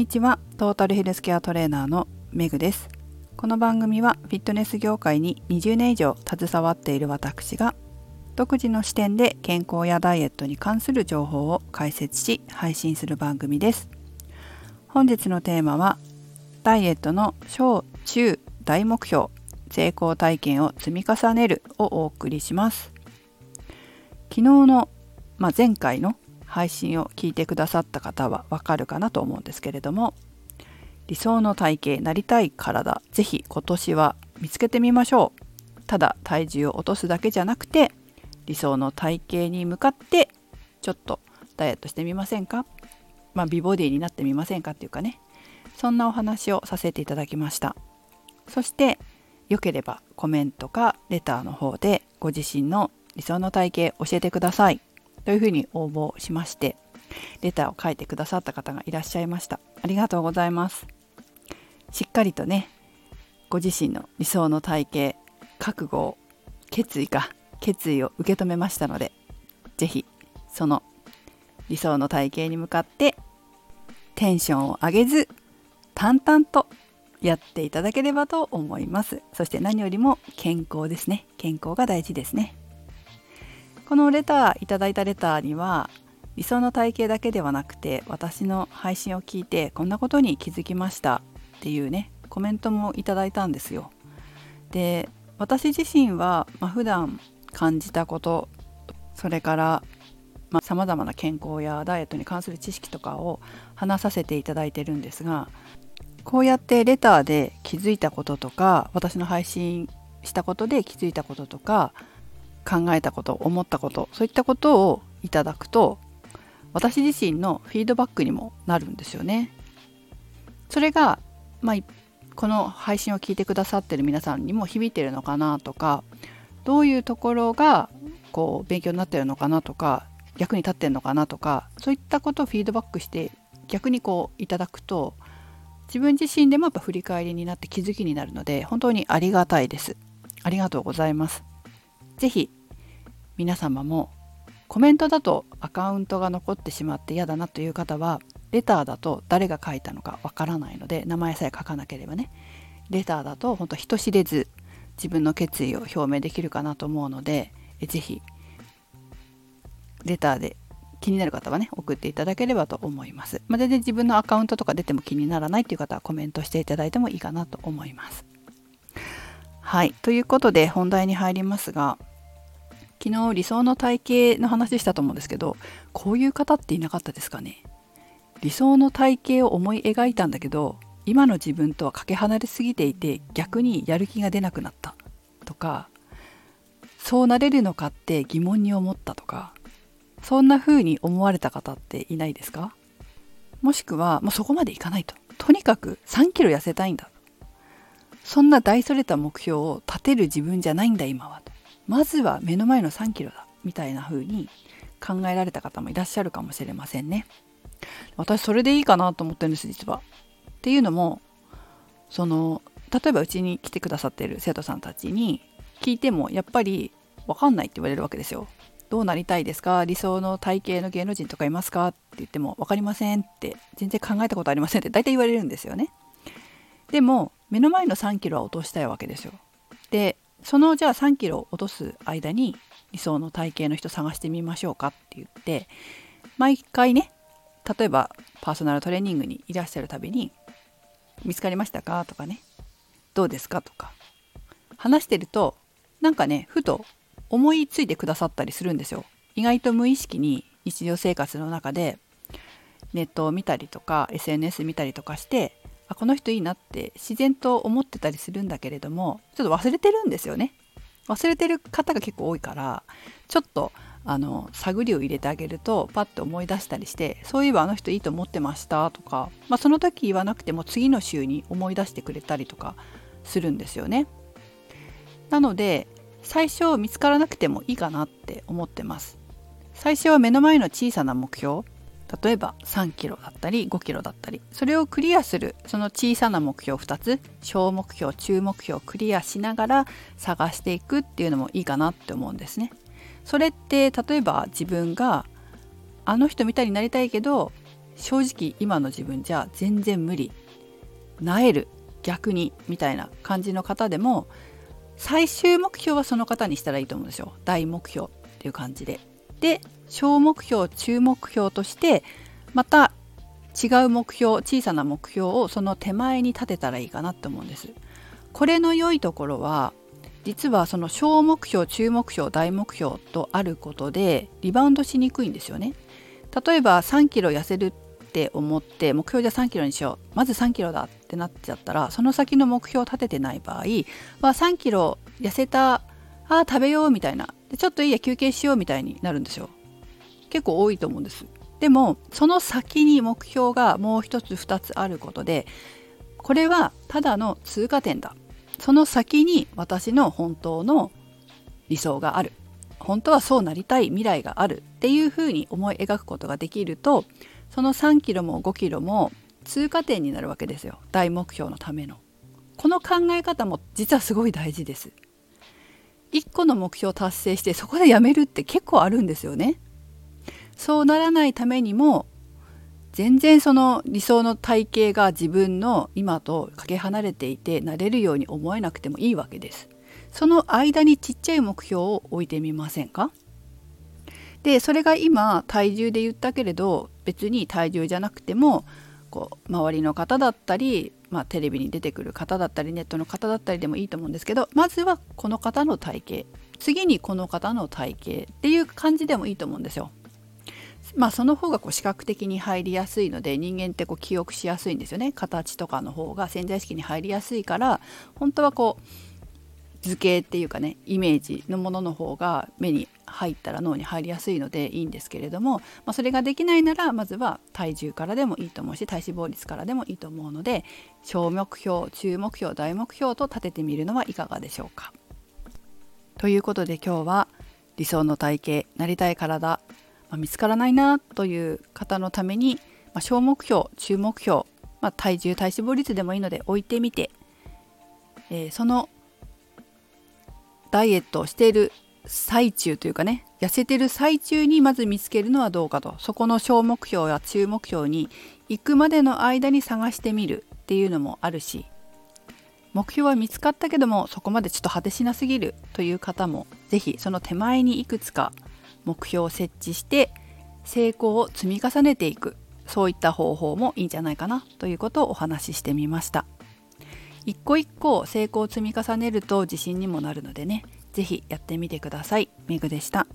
にちは。トータルヘルスケアトレーナーのメグです。この番組はフィットネス業界に20年以上携わっている私が独自の視点で健康やダイエットに関する情報を解説し配信する番組です。本日のテーマはダイエットの小中大目標成功体験を積み重ねるをお送りします。昨日の、まあ、前回の配信を聞いてくださった方はわかるかなと思うんですけれども理想の体型なりたい体ぜひ今年は見つけてみましょう。ただ体重を落とすだけじゃなくて理想の体型に向かってちょっとダイエットしてみませんか？まあ美ボディになってみませんかっていうかね。そんなお話をさせていただきました。そしてよければコメントかレターの方でご自身の理想の体型教えてください。というふうに応募しましてレターを書いてくださった方がいらっしゃいました。ありがとうございます。しっかりとねご自身の理想の体型覚悟を決意か決意を受け止めましたので是非その理想の体型に向かってテンションを上げず淡々とやっていただければと思います。そして何よりも健康ですね。健康が大事ですね。このレターいただいたレターには理想の体型だけではなくて私の配信を聞いてこんなことに気づきましたっていうねコメントもいただいたんですよ。で私自身は、まあ、普段感じたことそれからさまざ、まな健康やダイエットに関する知識とかを話させていただいてるんですがこうやってレターで気づいたこととか私の配信したことで気づいたこととか考えたこと思ったことそういったことをいただくと私自身のフィードバックにもなるんですよね。それが、まあ、この配信を聞いてくださってる皆さんにも響いてるのかなとかどういうところがこう勉強になってるのかなとか役に立ってるのかなとかそういったことをフィードバックして逆にこういただくと自分自身でもやっぱ振り返りになって気づきになるので本当にありがたいです。ありがとうございます。是非皆様もコメントだとアカウントが残ってしまって嫌だなという方はレターだと誰が書いたのかわからないので名前さえ書かなければねレターだと本当人知れず自分の決意を表明できるかなと思うので是非レターで気になる方はね送っていただければと思います。まあ、全然自分のアカウントとか出ても気にならないという方はコメントしていただいてもいいかなと思います。はいということで本題に入りますが昨日理想の体型の話したと思うんですけどこういう方っていなかったですかね？理想の体型を思い描いたんだけど今の自分とはかけ離れすぎていて逆にやる気が出なくなったとかそうなれるのかって疑問に思ったとかそんな風に思われた方っていないですか？もしくはもうそこまでいかないと。とにかく3キロ痩せたいんだ。そんな大それた目標を立てる自分じゃないんだ今はと。まずは目の前の3キロだみたいな風に考えられた方もいらっしゃるかもしれませんね。私それでいいかなと思ってるんです実は。っていうのもその例えばうちに来てくださっている生徒さんたちに聞いてもやっぱり分かんないって言われるわけですよ。どうなりたいですか？理想の体型の芸能人とかいますか？って言っても分かりませんって全然考えたことありませんって大体言われるんですよね。でも目の前の3キロは落としたいわけですよ。でそのじゃあ3キロ落とす間に理想の体型の人探してみましょうかって言って毎回ね例えばパーソナルトレーニングにいらっしゃるたびに「見つかりましたか?」とかね「どうですか?」とか話してるとなんかねふと思いついてくださったりするんですよ。意外と無意識に日常生活の中でネットを見たりとか SNS 見たりとかしてあこの人いいなって自然と思ってたりするんだけれどもちょっと忘れてるんですよね。忘れてる方が結構多いからちょっとあの探りを入れてあげるとパッと思い出したりしてそういえばあの人いいと思ってましたとか、まあ、その時言わなくても次の週に思い出してくれたりとかするんですよね。なので最初見つからなくてもいいかなって思ってます。最初は目の前の小さな目標例えば3キロだったり5キロだったりそれをクリアするその小さな目標2つ小目標中目標クリアしながら探していくっていうのもいいかなって思うんですね。それって例えば自分があの人みたいになりたいけど正直今の自分じゃ全然無理なえる逆にみたいな感じの方でも最終目標はその方にしたらいいと思うんですよ大目標っていう感じで。で小目標中目標としてまた違う目標小さな目標をその手前に立てたらいいかなって思うんです。これの良いところは実はその小目標中目標大目標とあることでリバウンドしにくいんですよね。例えば3キロ痩せるって思って目標じゃ3キロにしようまず3キロだってなっちゃったらその先の目標を立ててない場合は3キロ痩せたああ食べようみたいなでちょっといいや休憩しようみたいになるんですよ結構多いと思うんです。でもその先に目標がもう一つ二つあることでこれはただの通過点だ。その先に私の本当の理想がある。本当はそうなりたい未来がある。っていうふうに思い描くことができるとその3キロも5キロも通過点になるわけですよ。大目標のための。この考え方も実はすごい大事です。1個の目標を達成してそこでやめるって結構あるんですよね。そうならないためにも全然その理想の体型が自分の今とかけ離れていてなれるように思えなくてもいいわけです。その間にちっちゃい目標を置いてみませんか？でそれが今体重で言ったけれど別に体重じゃなくてもこう周りの方だったり、まあ、テレビに出てくる方だったりネットの方だったりでもいいと思うんですけどまずはこの方の体型。次にこの方の体型っていう感じでもいいと思うんですよ。まあその方がこう視覚的に入りやすいので人間ってこう記憶しやすいんですよね形とかの方が潜在意識に入りやすいから本当はこう図形っていうかねイメージのものの方が目に入ったら脳に入りやすいのでいいんですけれども、まあ、それができないならまずは体重からでもいいと思うし体脂肪率からでもいいと思うので小目標中目標大目標と立ててみるのはいかがでしょうか。ということで今日は理想の体型なりたい体、まあ、見つからないなという方のために、まあ、小目標中目標、まあ、体重体脂肪率でもいいので置いてみて、えー、そのダイエットをしている最中というかね痩せてる最中にまず見つけるのはどうかと。そこの小目標や中目標に行くまでの間に探してみるっていうのもあるし目標は見つかったけどもそこまでちょっと果てしなすぎるという方も是非その手前にいくつか目標を設置して成功を積み重ねていくそういった方法もいいんじゃないかなということをお話ししてみました。一個一個成功を積み重ねると自信にもなるのでね是非やってみてください。めぐでした。